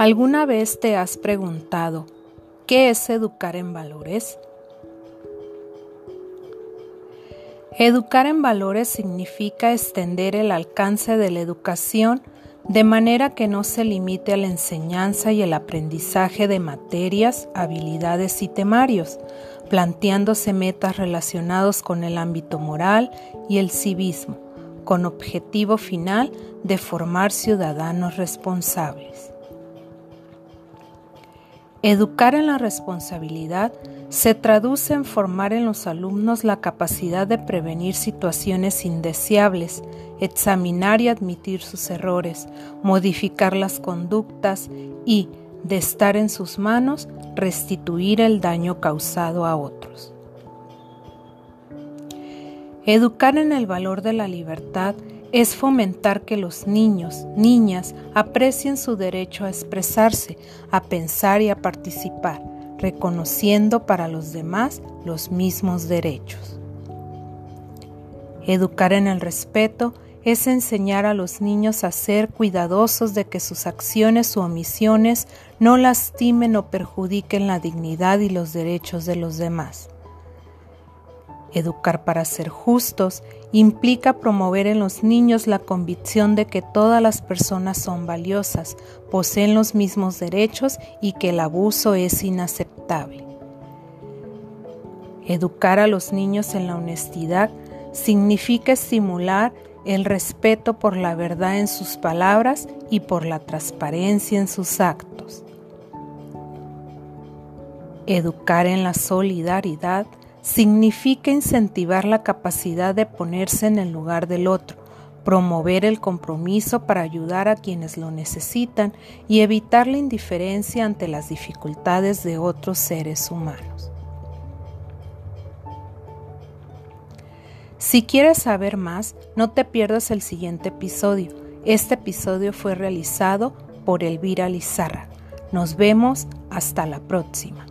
¿Alguna vez te has preguntado qué es educar en valores? Educar en valores significa extender el alcance de la educación de manera que no se limite a la enseñanza y el aprendizaje de materias, habilidades y temarios, planteándose metas relacionados con el ámbito moral y el civismo, con objetivo final de formar ciudadanos responsables. Educar en la responsabilidad se traduce en formar en los alumnos la capacidad de prevenir situaciones indeseables, examinar y admitir sus errores, modificar las conductas y, de estar en sus manos, restituir el daño causado a otros. Educar en el valor de la libertad es fomentar que los niños, niñas aprecien su derecho a expresarse, a pensar y a participar, reconociendo para los demás los mismos derechos. Educar en el respeto es enseñar a los niños a ser cuidadosos de que sus acciones u omisiones no lastimen o perjudiquen la dignidad y los derechos de los demás. Educar para ser justos implica promover en los niños la convicción de que todas las personas son valiosas, poseen los mismos derechos y que el abuso es inaceptable. Educar a los niños en la honestidad significa estimular el respeto por la verdad en sus palabras y por la transparencia en sus actos. Educar en la solidaridad significa incentivar la capacidad de ponerse en el lugar del otro, promover el compromiso para ayudar a quienes lo necesitan y evitar la indiferencia ante las dificultades de otros seres humanos. Si quieres saber más, no te pierdas el siguiente episodio. Este episodio fue realizado por Elvira Lizarra. Nos vemos hasta la próxima.